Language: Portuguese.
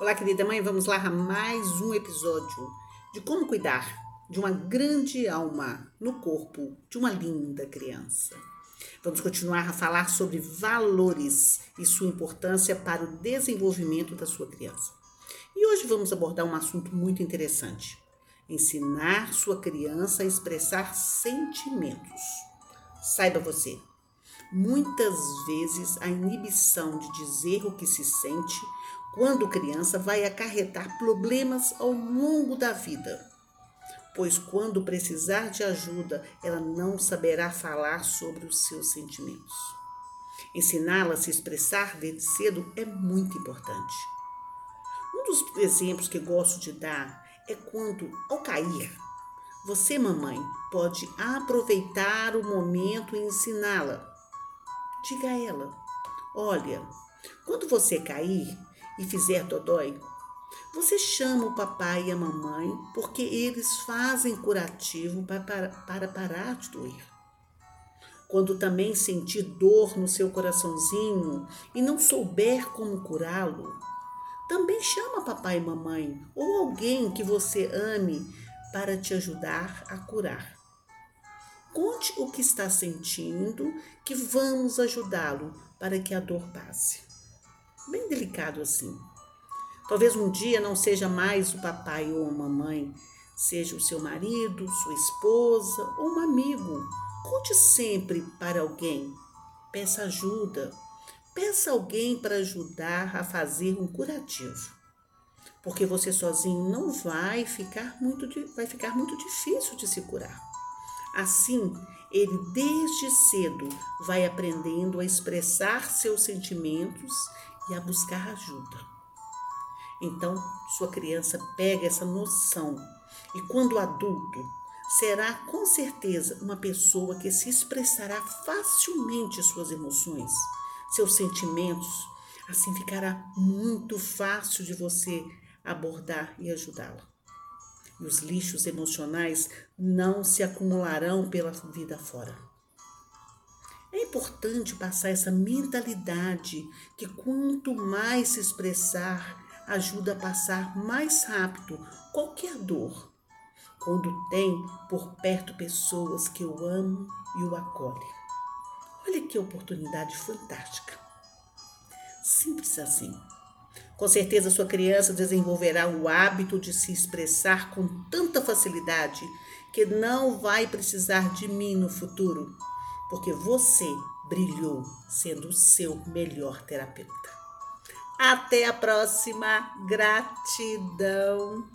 Olá, querida mãe, vamos lá a mais um episódio de como cuidar de uma grande alma no corpo de uma linda criança. Vamos continuar a falar sobre valores e sua importância para o desenvolvimento da sua criança. E hoje vamos abordar um assunto muito interessante: ensinar sua criança a expressar sentimentos. Saiba você, Muitas vezes a inibição de dizer o que se sente quando criança vai acarretar problemas ao longo da vida. Pois quando precisar de ajuda, ela não saberá falar sobre os seus sentimentos. Ensiná-la a se expressar desde cedo é muito importante. Um dos exemplos que gosto de dar é quando, ao cair, você, mamãe, pode aproveitar o momento e ensiná-la diga a ela: Olha, quando você cair e fizer dodói, você chama o papai e a mamãe porque eles fazem curativo para, para parar de doer. Quando também sentir dor no seu coraçãozinho e não souber como curá-lo, também chama papai e mamãe ou alguém que você ame para te ajudar a curar. Conte o que está sentindo, que vamos ajudá-lo para que a dor passe. Bem delicado assim. Talvez um dia não seja mais o papai ou a mamãe, seja o seu marido, sua esposa ou um amigo. Conte sempre para alguém. Peça ajuda. Peça alguém para ajudar a fazer um curativo. Porque você sozinho não vai ficar muito, vai ficar muito difícil de se curar. Assim, ele desde cedo vai aprendendo a expressar seus sentimentos e a buscar ajuda. Então, sua criança pega essa noção e, quando adulto, será com certeza uma pessoa que se expressará facilmente suas emoções, seus sentimentos. Assim ficará muito fácil de você abordar e ajudá-la e os lixos emocionais não se acumularão pela vida fora. Importante passar essa mentalidade que quanto mais se expressar, ajuda a passar mais rápido qualquer dor, quando tem por perto pessoas que o amam e o acolhem. Olha que oportunidade fantástica. Simples assim. Com certeza, sua criança desenvolverá o hábito de se expressar com tanta facilidade que não vai precisar de mim no futuro, porque você brilhou sendo o seu melhor terapeuta. Até a próxima. Gratidão.